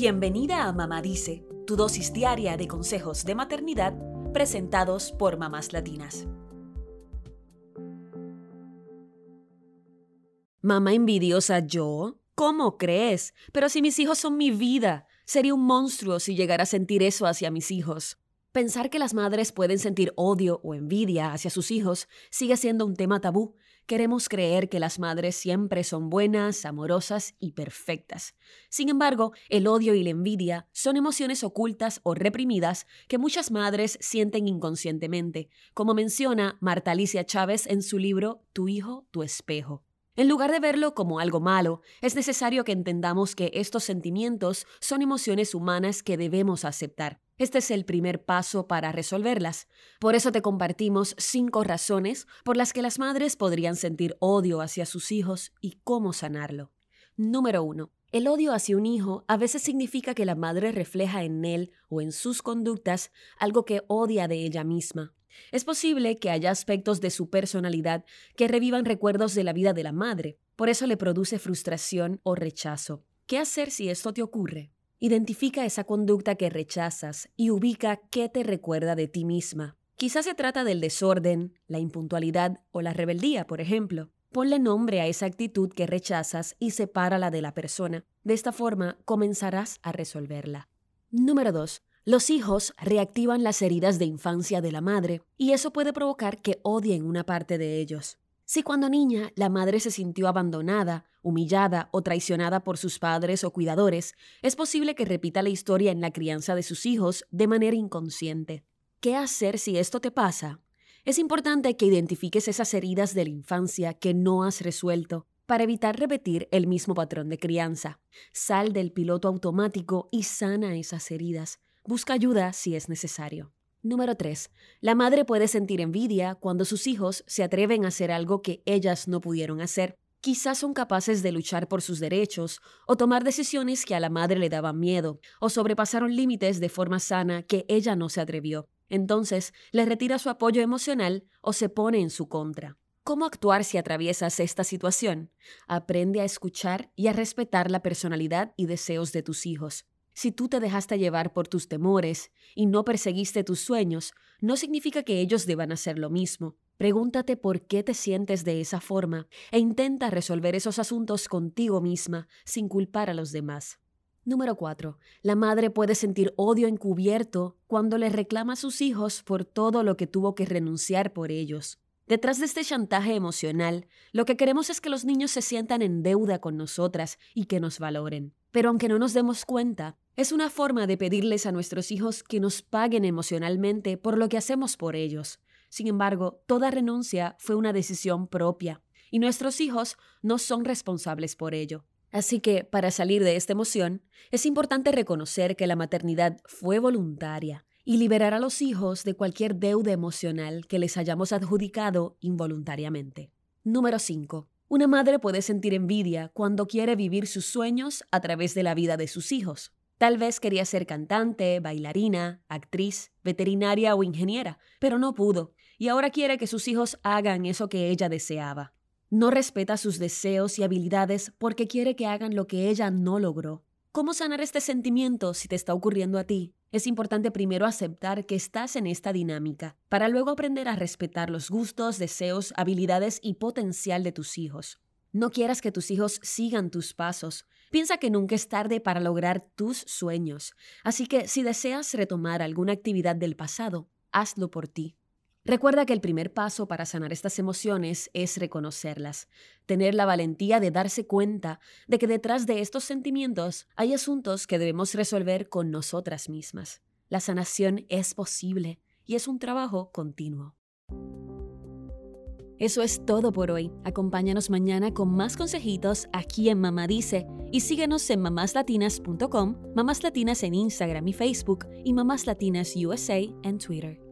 Bienvenida a Mamá Dice, tu dosis diaria de consejos de maternidad presentados por mamás latinas. Mamá envidiosa yo, ¿cómo crees? Pero si mis hijos son mi vida, sería un monstruo si llegara a sentir eso hacia mis hijos. Pensar que las madres pueden sentir odio o envidia hacia sus hijos sigue siendo un tema tabú. Queremos creer que las madres siempre son buenas, amorosas y perfectas. Sin embargo, el odio y la envidia son emociones ocultas o reprimidas que muchas madres sienten inconscientemente, como menciona Marta Alicia Chávez en su libro Tu hijo, tu espejo. En lugar de verlo como algo malo, es necesario que entendamos que estos sentimientos son emociones humanas que debemos aceptar. Este es el primer paso para resolverlas. Por eso te compartimos cinco razones por las que las madres podrían sentir odio hacia sus hijos y cómo sanarlo. Número 1. El odio hacia un hijo a veces significa que la madre refleja en él o en sus conductas algo que odia de ella misma. Es posible que haya aspectos de su personalidad que revivan recuerdos de la vida de la madre, por eso le produce frustración o rechazo. ¿Qué hacer si esto te ocurre? Identifica esa conducta que rechazas y ubica qué te recuerda de ti misma. Quizás se trata del desorden, la impuntualidad o la rebeldía, por ejemplo. Ponle nombre a esa actitud que rechazas y sepárala de la persona. De esta forma comenzarás a resolverla. Número 2. Los hijos reactivan las heridas de infancia de la madre y eso puede provocar que odien una parte de ellos. Si cuando niña la madre se sintió abandonada, humillada o traicionada por sus padres o cuidadores, es posible que repita la historia en la crianza de sus hijos de manera inconsciente. ¿Qué hacer si esto te pasa? Es importante que identifiques esas heridas de la infancia que no has resuelto para evitar repetir el mismo patrón de crianza. Sal del piloto automático y sana esas heridas. Busca ayuda si es necesario. Número 3. La madre puede sentir envidia cuando sus hijos se atreven a hacer algo que ellas no pudieron hacer. Quizás son capaces de luchar por sus derechos o tomar decisiones que a la madre le daban miedo o sobrepasaron límites de forma sana que ella no se atrevió. Entonces, le retira su apoyo emocional o se pone en su contra. ¿Cómo actuar si atraviesas esta situación? Aprende a escuchar y a respetar la personalidad y deseos de tus hijos. Si tú te dejaste llevar por tus temores y no perseguiste tus sueños, no significa que ellos deban hacer lo mismo. Pregúntate por qué te sientes de esa forma e intenta resolver esos asuntos contigo misma sin culpar a los demás. Número 4. La madre puede sentir odio encubierto cuando le reclama a sus hijos por todo lo que tuvo que renunciar por ellos. Detrás de este chantaje emocional, lo que queremos es que los niños se sientan en deuda con nosotras y que nos valoren. Pero aunque no nos demos cuenta, es una forma de pedirles a nuestros hijos que nos paguen emocionalmente por lo que hacemos por ellos. Sin embargo, toda renuncia fue una decisión propia, y nuestros hijos no son responsables por ello. Así que, para salir de esta emoción, es importante reconocer que la maternidad fue voluntaria y liberar a los hijos de cualquier deuda emocional que les hayamos adjudicado involuntariamente. Número 5. Una madre puede sentir envidia cuando quiere vivir sus sueños a través de la vida de sus hijos. Tal vez quería ser cantante, bailarina, actriz, veterinaria o ingeniera, pero no pudo, y ahora quiere que sus hijos hagan eso que ella deseaba. No respeta sus deseos y habilidades porque quiere que hagan lo que ella no logró. ¿Cómo sanar este sentimiento si te está ocurriendo a ti? Es importante primero aceptar que estás en esta dinámica, para luego aprender a respetar los gustos, deseos, habilidades y potencial de tus hijos. No quieras que tus hijos sigan tus pasos. Piensa que nunca es tarde para lograr tus sueños. Así que si deseas retomar alguna actividad del pasado, hazlo por ti. Recuerda que el primer paso para sanar estas emociones es reconocerlas, tener la valentía de darse cuenta de que detrás de estos sentimientos hay asuntos que debemos resolver con nosotras mismas. La sanación es posible y es un trabajo continuo. Eso es todo por hoy. Acompáñanos mañana con más consejitos aquí en Mamá Dice y síguenos en mamáslatinas.com, Mamás Latinas en Instagram y Facebook y Mamás Latinas USA en Twitter.